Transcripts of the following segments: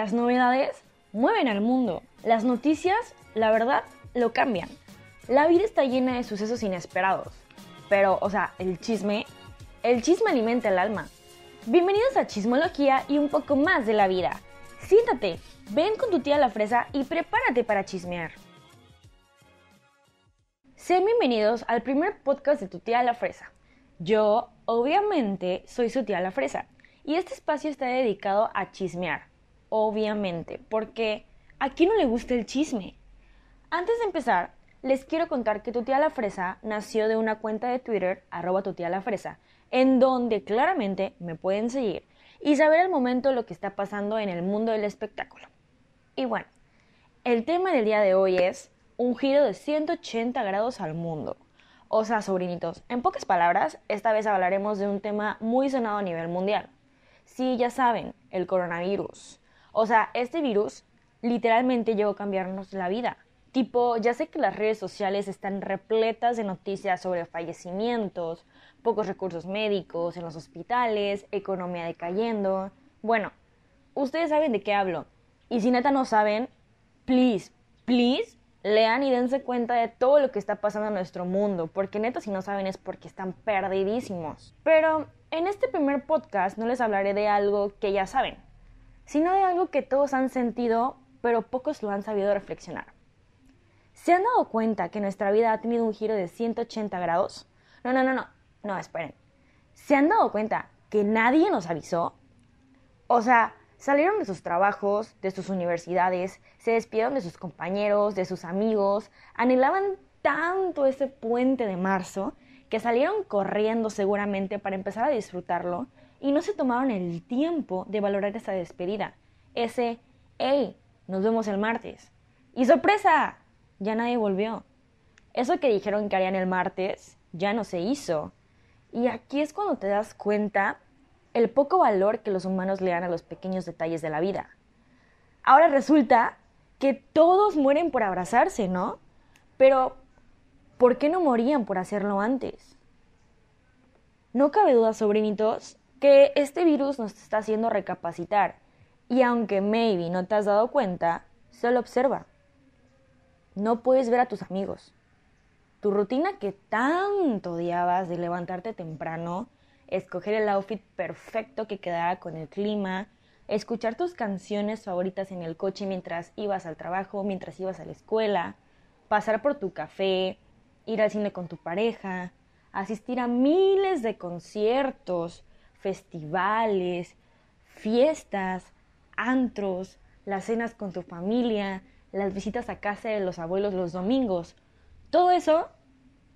Las novedades mueven al mundo. Las noticias, la verdad, lo cambian. La vida está llena de sucesos inesperados. Pero, o sea, el chisme, el chisme alimenta el alma. Bienvenidos a Chismología y un poco más de la vida. Siéntate, ven con tu tía la fresa y prepárate para chismear. Sean bienvenidos al primer podcast de tu tía la fresa. Yo, obviamente, soy su tía la fresa y este espacio está dedicado a chismear, obviamente, porque ¿a quién no le gusta el chisme? Antes de empezar, les quiero contar que tu tía la fresa nació de una cuenta de Twitter, arroba tu tía la fresa, en donde claramente me pueden seguir y saber al momento lo que está pasando en el mundo del espectáculo. Y bueno, el tema del día de hoy es un giro de 180 grados al mundo. O sea, sobrinitos, en pocas palabras, esta vez hablaremos de un tema muy sonado a nivel mundial. Sí, ya saben, el coronavirus. O sea, este virus literalmente llegó a cambiarnos la vida. Tipo, ya sé que las redes sociales están repletas de noticias sobre fallecimientos, pocos recursos médicos en los hospitales, economía decayendo. Bueno, ustedes saben de qué hablo. Y si neta no saben, please, please, lean y dense cuenta de todo lo que está pasando en nuestro mundo, porque neta si no saben es porque están perdidísimos. Pero en este primer podcast no les hablaré de algo que ya saben, sino de algo que todos han sentido, pero pocos lo han sabido reflexionar. ¿Se han dado cuenta que nuestra vida ha tenido un giro de 180 grados? No, no, no, no, no, esperen. ¿Se han dado cuenta que nadie nos avisó? O sea, salieron de sus trabajos, de sus universidades, se despidieron de sus compañeros, de sus amigos, anhelaban tanto ese puente de marzo que salieron corriendo seguramente para empezar a disfrutarlo y no se tomaron el tiempo de valorar esa despedida. Ese, hey, nos vemos el martes. Y sorpresa, ya nadie volvió. Eso que dijeron que harían el martes ya no se hizo. Y aquí es cuando te das cuenta el poco valor que los humanos le dan a los pequeños detalles de la vida. Ahora resulta que todos mueren por abrazarse, ¿no? Pero, ¿por qué no morían por hacerlo antes? No cabe duda, sobrinitos, que este virus nos está haciendo recapacitar. Y aunque maybe no te has dado cuenta, solo observa. No puedes ver a tus amigos. Tu rutina que tanto odiabas de levantarte temprano, escoger el outfit perfecto que quedara con el clima, escuchar tus canciones favoritas en el coche mientras ibas al trabajo, mientras ibas a la escuela, pasar por tu café, ir al cine con tu pareja, asistir a miles de conciertos, festivales, fiestas, antros, las cenas con tu familia, las visitas a casa de los abuelos los domingos. Todo eso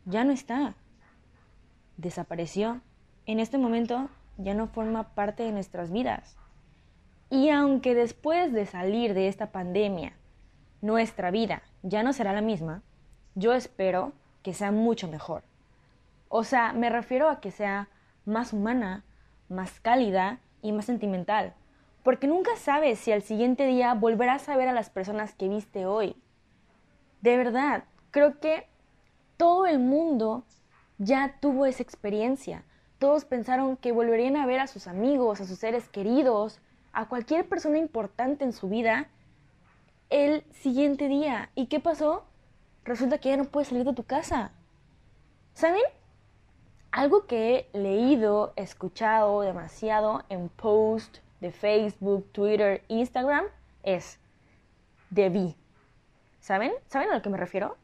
ya no está. Desapareció en este momento ya no forma parte de nuestras vidas. Y aunque después de salir de esta pandemia, nuestra vida ya no será la misma, yo espero que sea mucho mejor. O sea, me refiero a que sea más humana, más cálida y más sentimental, porque nunca sabes si al siguiente día volverás a ver a las personas que viste hoy. De verdad, creo que todo el mundo ya tuvo esa experiencia. Todos pensaron que volverían a ver a sus amigos, a sus seres queridos, a cualquier persona importante en su vida el siguiente día. ¿Y qué pasó? Resulta que ya no puedes salir de tu casa. ¿Saben? Algo que he leído, escuchado demasiado en post de Facebook, Twitter, Instagram es debí. ¿Saben? ¿Saben a lo que me refiero?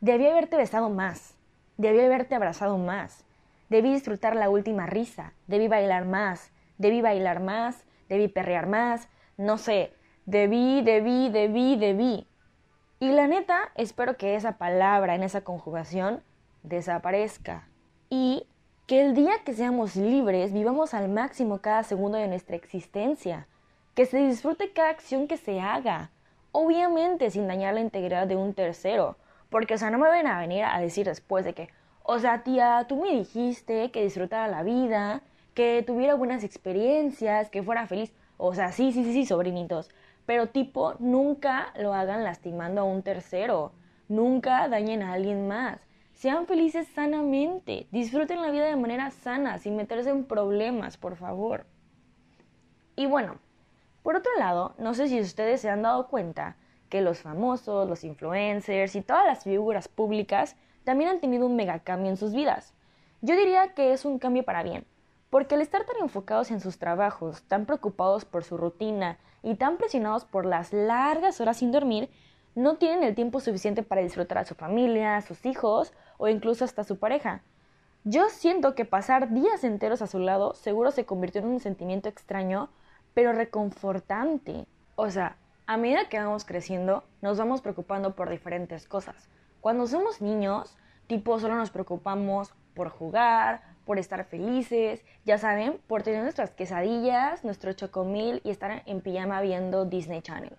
Debí haberte besado más. Debí haberte abrazado más. Debí disfrutar la última risa, debí bailar más, debí bailar más, debí perrear más, no sé, debí, debí, debí, debí. Y la neta, espero que esa palabra en esa conjugación desaparezca y que el día que seamos libres vivamos al máximo cada segundo de nuestra existencia, que se disfrute cada acción que se haga, obviamente sin dañar la integridad de un tercero, porque o sea, no me van a venir a decir después de que, o sea, tía, tú me dijiste que disfrutara la vida, que tuviera buenas experiencias, que fuera feliz. O sea, sí, sí, sí, sí, sobrinitos. Pero tipo, nunca lo hagan lastimando a un tercero. Nunca dañen a alguien más. Sean felices sanamente. Disfruten la vida de manera sana, sin meterse en problemas, por favor. Y bueno, Por otro lado, no sé si ustedes se han dado cuenta que los famosos, los influencers y todas las figuras públicas también han tenido un mega cambio en sus vidas. Yo diría que es un cambio para bien, porque al estar tan enfocados en sus trabajos, tan preocupados por su rutina y tan presionados por las largas horas sin dormir, no tienen el tiempo suficiente para disfrutar a su familia, a sus hijos o incluso hasta su pareja. Yo siento que pasar días enteros a su lado seguro se convirtió en un sentimiento extraño, pero reconfortante. O sea, a medida que vamos creciendo, nos vamos preocupando por diferentes cosas. Cuando somos niños, tipo solo nos preocupamos por jugar, por estar felices, ya saben, por tener nuestras quesadillas, nuestro chocomil y estar en pijama viendo Disney Channel.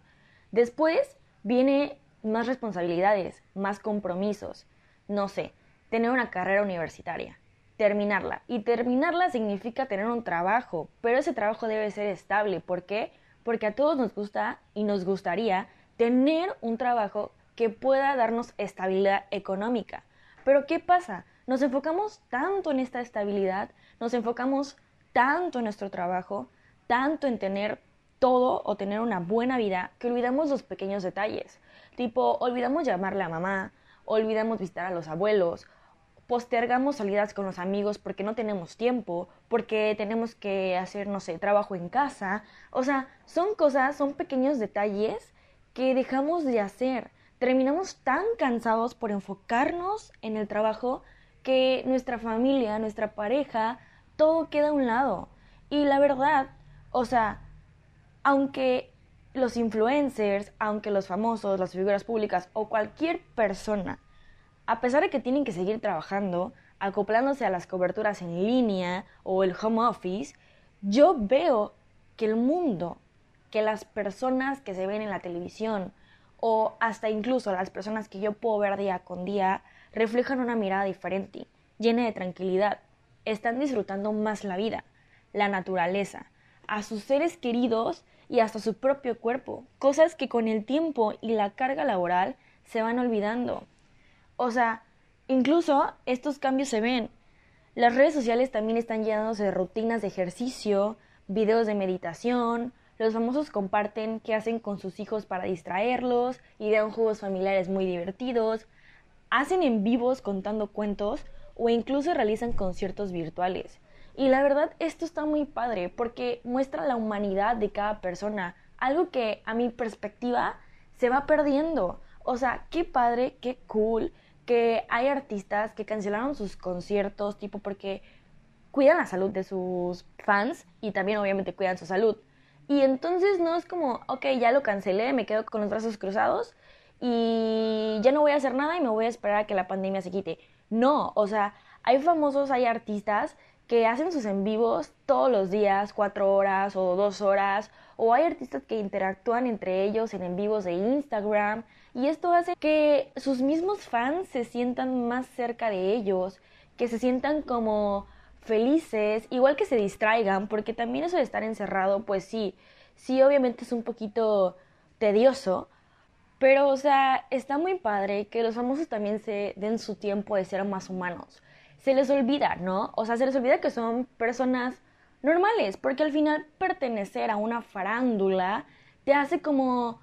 Después viene más responsabilidades, más compromisos, no sé, tener una carrera universitaria, terminarla. Y terminarla significa tener un trabajo, pero ese trabajo debe ser estable. ¿Por qué? Porque a todos nos gusta y nos gustaría tener un trabajo que pueda darnos estabilidad económica. Pero ¿qué pasa? Nos enfocamos tanto en esta estabilidad, nos enfocamos tanto en nuestro trabajo, tanto en tener todo o tener una buena vida, que olvidamos los pequeños detalles. Tipo, olvidamos llamarle a mamá, olvidamos visitar a los abuelos, postergamos salidas con los amigos porque no tenemos tiempo, porque tenemos que hacer, no sé, trabajo en casa. O sea, son cosas, son pequeños detalles que dejamos de hacer. Terminamos tan cansados por enfocarnos en el trabajo que nuestra familia, nuestra pareja, todo queda a un lado. Y la verdad, o sea, aunque los influencers, aunque los famosos, las figuras públicas o cualquier persona a pesar de que tienen que seguir trabajando, acoplándose a las coberturas en línea o el home office, yo veo que el mundo, que las personas que se ven en la televisión o hasta incluso las personas que yo puedo ver día con día reflejan una mirada diferente, llena de tranquilidad. Están disfrutando más la vida, la naturaleza, a sus seres queridos y hasta su propio cuerpo, cosas que con el tiempo y la carga laboral se van olvidando. O sea, incluso estos cambios se ven. Las redes sociales también están llenándose de rutinas de ejercicio, videos de meditación, los famosos comparten qué hacen con sus hijos para distraerlos, idean juegos familiares muy divertidos, hacen en vivos contando cuentos o incluso realizan conciertos virtuales. Y la verdad esto está muy padre porque muestra la humanidad de cada persona, algo que a mi perspectiva se va perdiendo. O sea, qué padre, qué cool que hay artistas que cancelaron sus conciertos, tipo porque cuidan la salud de sus fans y también obviamente cuidan su salud. Y entonces no es como, ok, ya lo cancelé, me quedo con los brazos cruzados y ya no voy a hacer nada y me voy a esperar a que la pandemia se quite. No, o sea, hay famosos, hay artistas que hacen sus en vivos todos los días, cuatro horas o dos horas, o hay artistas que interactúan entre ellos en en vivos de Instagram, y esto hace que sus mismos fans se sientan más cerca de ellos, que se sientan como felices, igual que se distraigan, porque también eso de estar encerrado, pues sí, sí obviamente es un poquito tedioso, pero o sea, está muy padre que los famosos también se den su tiempo de ser más humanos. Se les olvida, ¿no? O sea, se les olvida que son personas normales, porque al final pertenecer a una farándula te hace como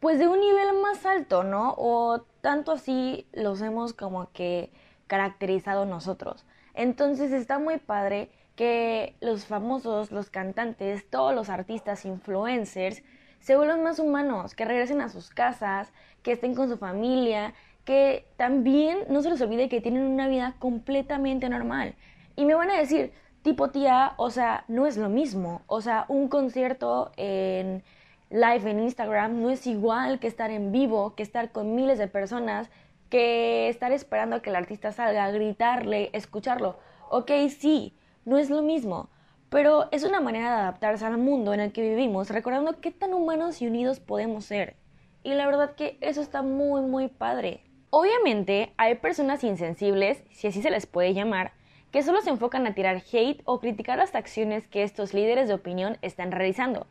pues de un nivel más alto, ¿no? O tanto así los hemos como que caracterizado nosotros. Entonces está muy padre que los famosos, los cantantes, todos los artistas, influencers, se vuelvan más humanos, que regresen a sus casas, que estén con su familia, que también no se les olvide que tienen una vida completamente normal. Y me van a decir, tipo tía, o sea, no es lo mismo. O sea, un concierto en live en Instagram no es igual que estar en vivo, que estar con miles de personas, que estar esperando a que el artista salga, gritarle, escucharlo. Ok, sí, no es lo mismo, pero es una manera de adaptarse al mundo en el que vivimos, recordando qué tan humanos y unidos podemos ser. Y la verdad que eso está muy, muy padre. Obviamente hay personas insensibles, si así se les puede llamar, que solo se enfocan a tirar hate o criticar las acciones que estos líderes de opinión están realizando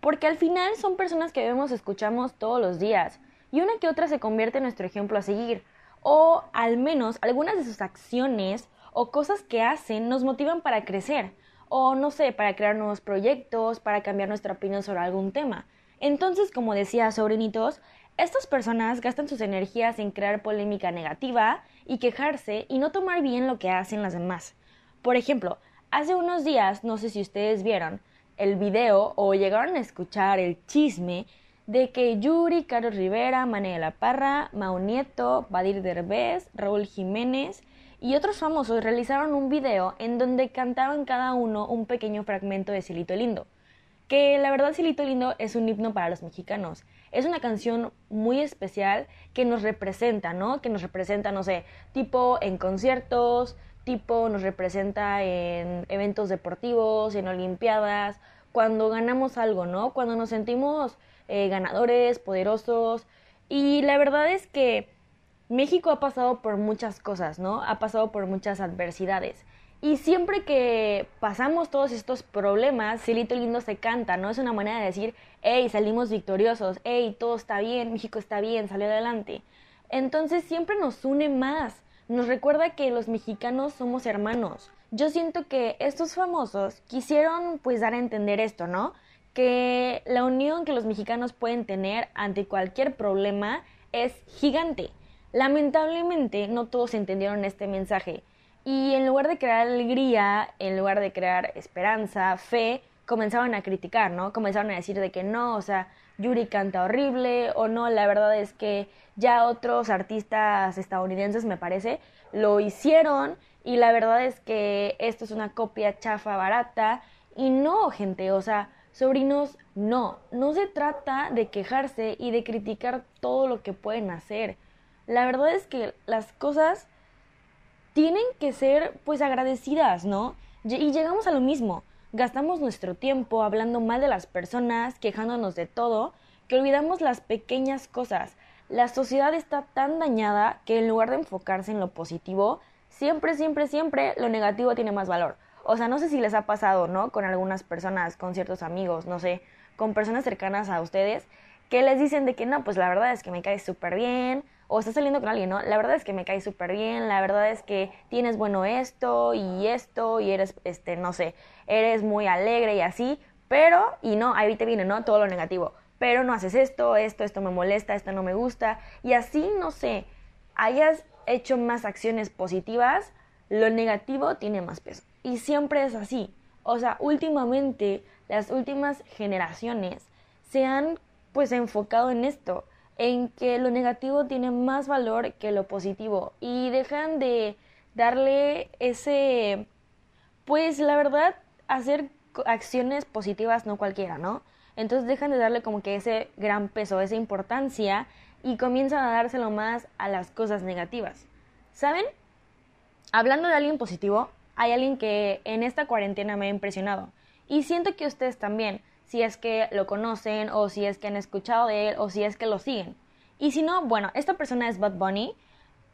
porque al final son personas que vemos, escuchamos todos los días, y una que otra se convierte en nuestro ejemplo a seguir, o al menos algunas de sus acciones o cosas que hacen nos motivan para crecer, o no sé, para crear nuevos proyectos, para cambiar nuestra opinión sobre algún tema. Entonces, como decía sobrinitos, estas personas gastan sus energías en crear polémica negativa y quejarse y no tomar bien lo que hacen las demás. Por ejemplo, hace unos días, no sé si ustedes vieron el video o llegaron a escuchar el chisme de que Yuri, Carlos Rivera, Manuel La Parra, Mau Nieto, Badir Derbez, Raúl Jiménez y otros famosos realizaron un video en donde cantaban cada uno un pequeño fragmento de Cilito Lindo. Que la verdad Cilito Lindo es un himno para los mexicanos. Es una canción muy especial que nos representa, ¿no? Que nos representa, no sé, tipo en conciertos, tipo nos representa en eventos deportivos, en olimpiadas, cuando ganamos algo, ¿no? Cuando nos sentimos eh, ganadores, poderosos. Y la verdad es que México ha pasado por muchas cosas, ¿no? Ha pasado por muchas adversidades. Y siempre que pasamos todos estos problemas, Cilito Lindo se canta, ¿no? Es una manera de decir, hey, salimos victoriosos, hey, todo está bien, México está bien, salió adelante. Entonces siempre nos une más, nos recuerda que los mexicanos somos hermanos. Yo siento que estos famosos quisieron pues dar a entender esto, ¿no? Que la unión que los mexicanos pueden tener ante cualquier problema es gigante. Lamentablemente no todos entendieron este mensaje y en lugar de crear alegría, en lugar de crear esperanza, fe, comenzaban a criticar, ¿no? Comenzaron a decir de que no, o sea, Yuri canta horrible o no, la verdad es que ya otros artistas estadounidenses, me parece, lo hicieron y la verdad es que esto es una copia chafa barata y no, gente, o sea, sobrinos, no, no se trata de quejarse y de criticar todo lo que pueden hacer. La verdad es que las cosas tienen que ser pues agradecidas, ¿no? Y llegamos a lo mismo, gastamos nuestro tiempo hablando mal de las personas, quejándonos de todo, que olvidamos las pequeñas cosas. La sociedad está tan dañada que en lugar de enfocarse en lo positivo, siempre, siempre, siempre lo negativo tiene más valor. O sea, no sé si les ha pasado, ¿no? Con algunas personas, con ciertos amigos, no sé, con personas cercanas a ustedes, que les dicen de que no, pues la verdad es que me cae súper bien, o estás saliendo con alguien, ¿no? La verdad es que me cae súper bien, la verdad es que tienes bueno esto y esto y eres, este, no sé, eres muy alegre y así, pero, y no, ahí te viene, ¿no? Todo lo negativo, pero no haces esto, esto, esto me molesta, esto no me gusta, y así, no sé, hayas hecho más acciones positivas, lo negativo tiene más peso. Y siempre es así. O sea, últimamente, las últimas generaciones se han pues enfocado en esto en que lo negativo tiene más valor que lo positivo y dejan de darle ese, pues la verdad, hacer acciones positivas no cualquiera, ¿no? Entonces dejan de darle como que ese gran peso, esa importancia y comienzan a dárselo más a las cosas negativas. ¿Saben? Hablando de alguien positivo, hay alguien que en esta cuarentena me ha impresionado y siento que ustedes también si es que lo conocen o si es que han escuchado de él o si es que lo siguen. Y si no, bueno, esta persona es Bad Bunny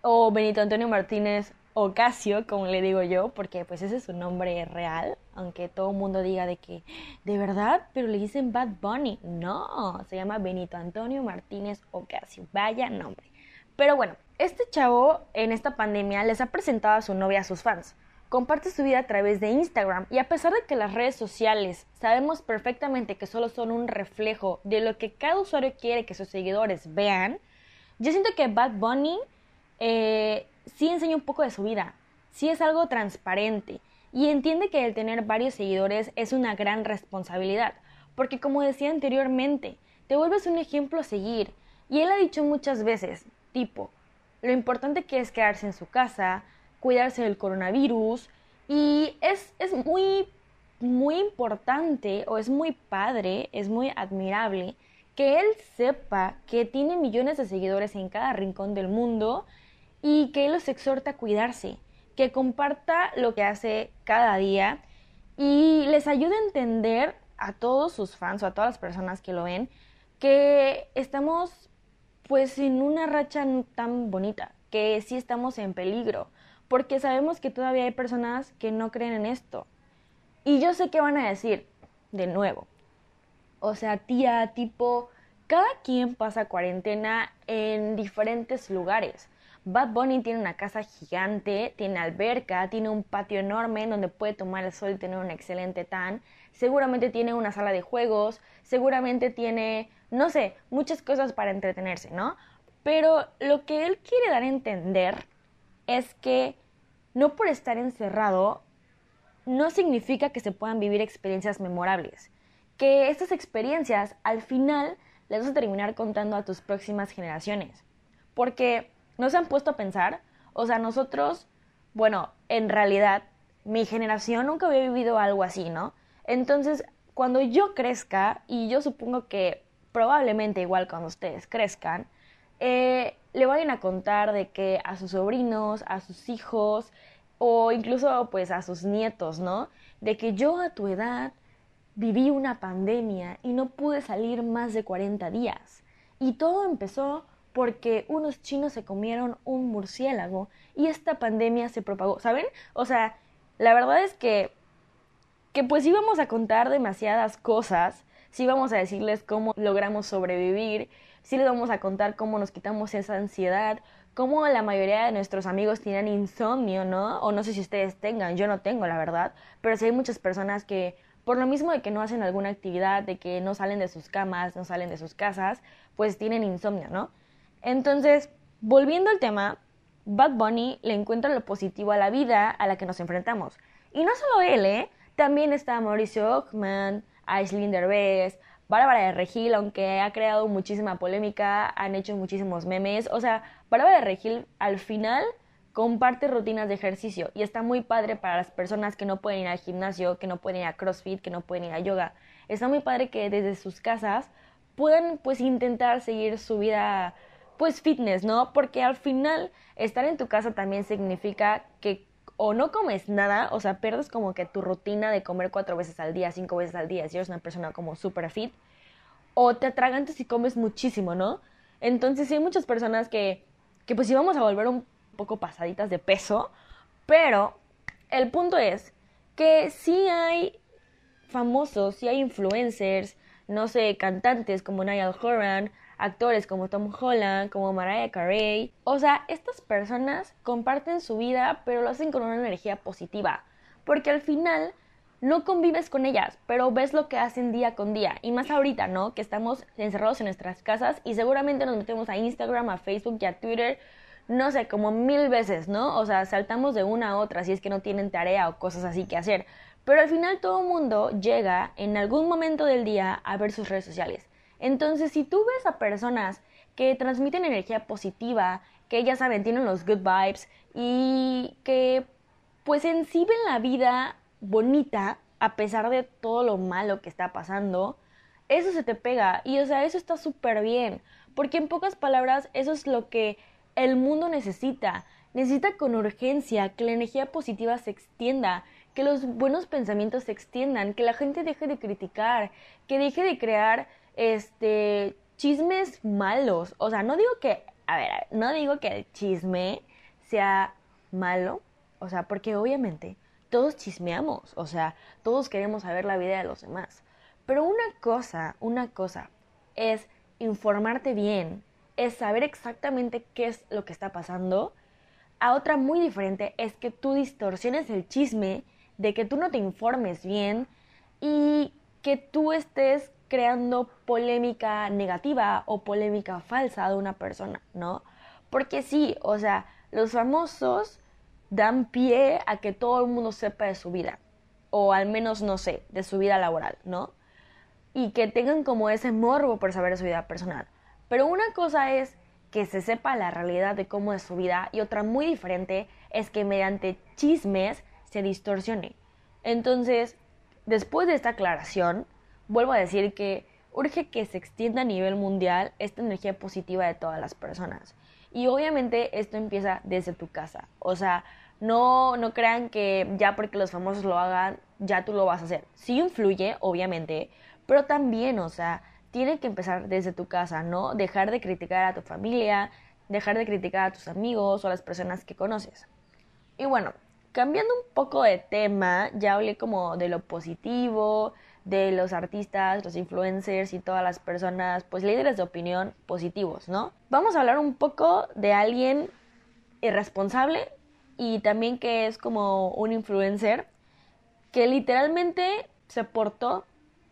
o Benito Antonio Martínez Ocasio, como le digo yo, porque pues ese es su nombre real, aunque todo el mundo diga de que, de verdad, pero le dicen Bad Bunny. No, se llama Benito Antonio Martínez Ocasio. Vaya nombre. Pero bueno, este chavo en esta pandemia les ha presentado a su novia a sus fans comparte su vida a través de Instagram. Y a pesar de que las redes sociales sabemos perfectamente que solo son un reflejo de lo que cada usuario quiere que sus seguidores vean, yo siento que Bad Bunny eh, sí enseña un poco de su vida, sí es algo transparente. Y entiende que el tener varios seguidores es una gran responsabilidad, porque como decía anteriormente, te vuelves un ejemplo a seguir. Y él ha dicho muchas veces, tipo, lo importante que es quedarse en su casa, cuidarse del coronavirus. Y es, es muy, muy importante o es muy padre, es muy admirable que él sepa que tiene millones de seguidores en cada rincón del mundo y que él los exhorta a cuidarse, que comparta lo que hace cada día y les ayude a entender a todos sus fans o a todas las personas que lo ven que estamos pues en una racha tan bonita, que sí estamos en peligro, porque sabemos que todavía hay personas que no creen en esto. Y yo sé que van a decir, de nuevo, o sea, tía, tipo, cada quien pasa cuarentena en diferentes lugares. Bad Bunny tiene una casa gigante, tiene alberca, tiene un patio enorme en donde puede tomar el sol y tener un excelente tan. Seguramente tiene una sala de juegos, seguramente tiene, no sé, muchas cosas para entretenerse, ¿no? Pero lo que él quiere dar a entender es que no por estar encerrado no significa que se puedan vivir experiencias memorables. Que estas experiencias al final las vas a terminar contando a tus próximas generaciones. Porque ¿No se han puesto a pensar? O sea, nosotros, bueno, en realidad, mi generación nunca había vivido algo así, ¿no? Entonces, cuando yo crezca, y yo supongo que probablemente igual cuando ustedes crezcan, eh, le vayan a contar de que a sus sobrinos, a sus hijos, o incluso pues a sus nietos, ¿no? De que yo a tu edad viví una pandemia y no pude salir más de 40 días. Y todo empezó porque unos chinos se comieron un murciélago y esta pandemia se propagó, ¿saben? O sea, la verdad es que que pues íbamos a contar demasiadas cosas, sí íbamos a decirles cómo logramos sobrevivir, sí les vamos a contar cómo nos quitamos esa ansiedad, cómo la mayoría de nuestros amigos tienen insomnio, ¿no? O no sé si ustedes tengan, yo no tengo, la verdad, pero sí hay muchas personas que por lo mismo de que no hacen alguna actividad, de que no salen de sus camas, no salen de sus casas, pues tienen insomnio, ¿no? Entonces, volviendo al tema, Bad Bunny le encuentra lo positivo a la vida a la que nos enfrentamos. Y no solo él, ¿eh? También está Mauricio Ockman, Aislinn Derbez, Bárbara de Regil, aunque ha creado muchísima polémica, han hecho muchísimos memes. O sea, Bárbara de Regil al final comparte rutinas de ejercicio y está muy padre para las personas que no pueden ir al gimnasio, que no pueden ir a CrossFit, que no pueden ir a yoga. Está muy padre que desde sus casas puedan pues intentar seguir su vida pues fitness, ¿no? Porque al final estar en tu casa también significa que o no comes nada, o sea, pierdes como que tu rutina de comer cuatro veces al día, cinco veces al día, si eres una persona como super fit, o te atragantes y comes muchísimo, ¿no? Entonces sí hay muchas personas que, que pues íbamos a volver un poco pasaditas de peso, pero el punto es que sí hay famosos, sí hay influencers, no sé, cantantes como Niall Horan, actores como Tom Holland, como Mariah Carey. O sea, estas personas comparten su vida, pero lo hacen con una energía positiva, porque al final no convives con ellas, pero ves lo que hacen día con día. Y más ahorita, ¿no? Que estamos encerrados en nuestras casas y seguramente nos metemos a Instagram, a Facebook y a Twitter, no sé, como mil veces, ¿no? O sea, saltamos de una a otra si es que no tienen tarea o cosas así que hacer. Pero al final todo el mundo llega en algún momento del día a ver sus redes sociales. Entonces, si tú ves a personas que transmiten energía positiva, que ya saben, tienen los good vibes y que pues en sí ven la vida bonita a pesar de todo lo malo que está pasando, eso se te pega y o sea, eso está súper bien, porque en pocas palabras eso es lo que el mundo necesita. Necesita con urgencia que la energía positiva se extienda, que los buenos pensamientos se extiendan, que la gente deje de criticar, que deje de crear este, chismes malos. O sea, no digo que, a ver, no digo que el chisme sea malo, o sea, porque obviamente todos chismeamos, o sea, todos queremos saber la vida de los demás. Pero una cosa, una cosa es informarte bien, es saber exactamente qué es lo que está pasando. A otra muy diferente es que tú distorsiones el chisme, de que tú no te informes bien y que tú estés creando polémica negativa o polémica falsa de una persona, ¿no? Porque sí, o sea, los famosos dan pie a que todo el mundo sepa de su vida, o al menos, no sé, de su vida laboral, ¿no? Y que tengan como ese morbo por saber de su vida personal. Pero una cosa es que se sepa la realidad de cómo es su vida y otra muy diferente es que mediante chismes se distorsione. Entonces, después de esta aclaración, vuelvo a decir que urge que se extienda a nivel mundial esta energía positiva de todas las personas. Y obviamente esto empieza desde tu casa. O sea, no, no crean que ya porque los famosos lo hagan, ya tú lo vas a hacer. Sí influye, obviamente, pero también, o sea, tiene que empezar desde tu casa, ¿no? Dejar de criticar a tu familia, dejar de criticar a tus amigos o a las personas que conoces. Y bueno, cambiando un poco de tema, ya hablé como de lo positivo, de los artistas, los influencers y todas las personas, pues líderes de opinión positivos, ¿no? Vamos a hablar un poco de alguien irresponsable y también que es como un influencer que literalmente se portó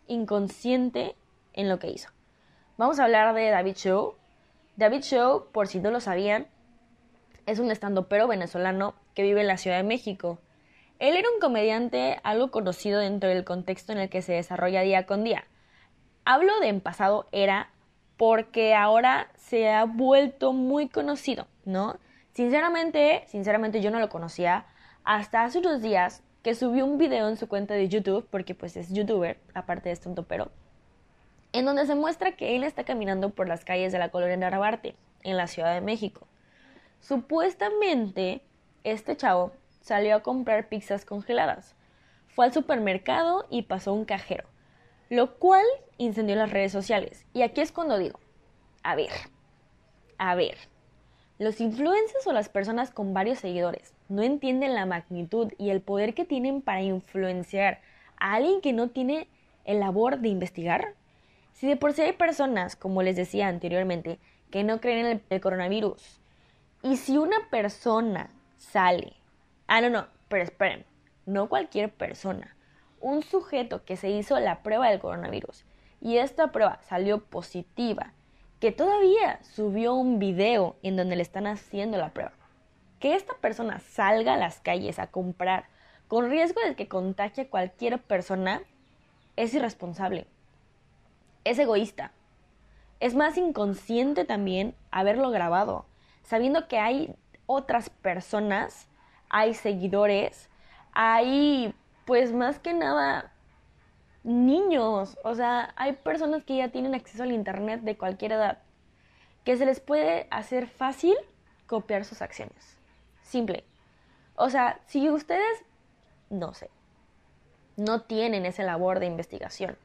inconsciente en lo que hizo. Vamos a hablar de David Show. David Show, por si no lo sabían, es un estandopero venezolano que vive en la Ciudad de México. Él era un comediante algo conocido dentro del contexto en el que se desarrolla día con día. Hablo de en pasado era porque ahora se ha vuelto muy conocido, ¿no? Sinceramente, sinceramente yo no lo conocía hasta hace unos días que subió un video en su cuenta de YouTube, porque pues es youtuber, aparte de estandopero, en donde se muestra que él está caminando por las calles de la colonia Narvarte, en la Ciudad de México. Supuestamente, este chavo salió a comprar pizzas congeladas. Fue al supermercado y pasó un cajero, lo cual incendió las redes sociales. Y aquí es cuando digo, a ver, a ver, los influencers o las personas con varios seguidores no entienden la magnitud y el poder que tienen para influenciar a alguien que no tiene el labor de investigar. Si de por sí hay personas, como les decía anteriormente, que no creen en el, coronavirus, y si una persona sale, ah, no, no, pero esperen, no cualquier persona, un sujeto que se hizo la prueba del coronavirus y esta prueba salió positiva, que todavía subió un video en donde le están haciendo la prueba, que esta persona salga a las calles a comprar con riesgo de que contagie a cualquier persona, es irresponsable es egoísta. Es más inconsciente también haberlo grabado, sabiendo que hay otras personas, hay seguidores, hay pues más que nada niños, o sea, hay personas que ya tienen acceso al Internet de cualquier edad, que se les puede hacer fácil copiar sus acciones. Simple. O sea, si ustedes, no sé, no tienen esa labor de investigación,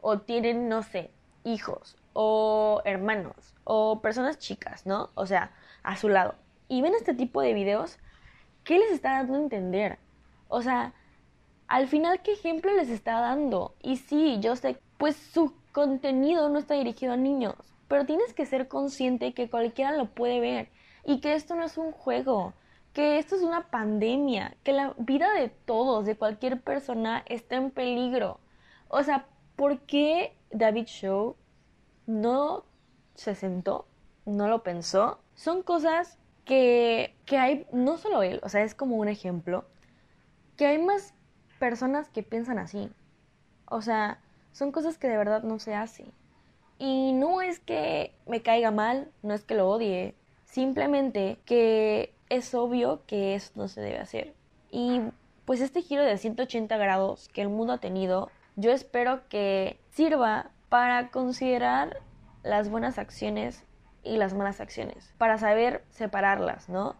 o tienen, no sé, hijos o hermanos o personas chicas, ¿no? O sea, a su lado. Y ven este tipo de videos, ¿qué les está dando a entender? O sea, al final, ¿qué ejemplo les está dando? Y sí, yo sé, pues su contenido no está dirigido a niños, pero tienes que ser consciente que cualquiera lo puede ver y que esto no es un juego, que esto es una pandemia, que la vida de todos, de cualquier persona, está en peligro. O sea, ¿por qué David Show no se sentó, no lo pensó? Son cosas que, que hay, no solo él, o sea, es como un ejemplo, que hay más personas que piensan así. O sea, son cosas que de verdad no se hacen. Y no es que me caiga mal, no es que lo odie, simplemente que es obvio que eso no se debe hacer. Y pues este giro de 180 grados que el mundo ha tenido yo espero que sirva para considerar las buenas acciones y las malas acciones, para saber separarlas, ¿no?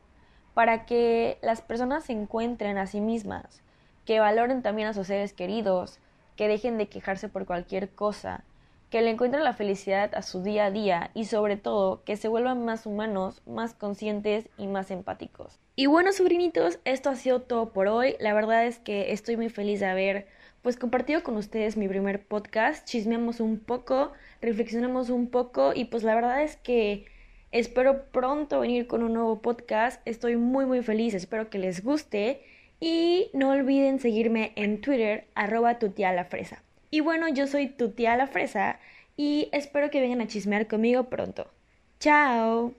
Para que las personas se encuentren a sí mismas, que valoren también a sus seres queridos, que dejen de quejarse por cualquier cosa, que le encuentren la felicidad a su día a día y sobre todo que se vuelvan más humanos, más conscientes y más empáticos. Y bueno, sobrinitos, esto ha sido todo por hoy. La verdad es que estoy muy feliz de haber pues compartido con ustedes mi primer podcast, chismeamos un poco, reflexionamos un poco y pues la verdad es que espero pronto venir con un nuevo podcast, estoy muy muy feliz, espero que les guste y no olviden seguirme en Twitter arroba la fresa. Y bueno, yo soy tu la fresa y espero que vengan a chismear conmigo pronto. ¡Chao!